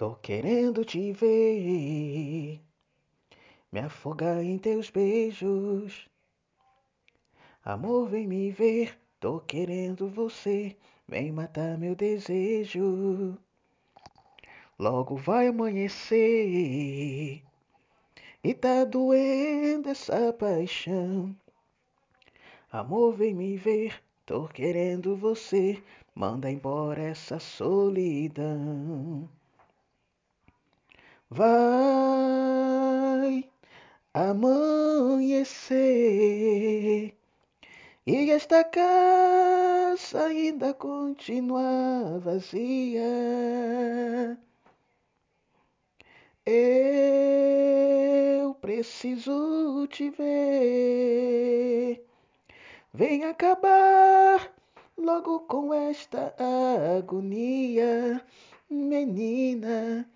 Tô querendo te ver, me afogar em teus beijos. Amor, vem me ver, tô querendo você, vem matar meu desejo. Logo vai amanhecer e tá doendo essa paixão. Amor, vem me ver, tô querendo você, manda embora essa solidão. Vai amanhecer e esta casa ainda continua vazia. Eu preciso te ver. Vem acabar logo com esta agonia, menina menina.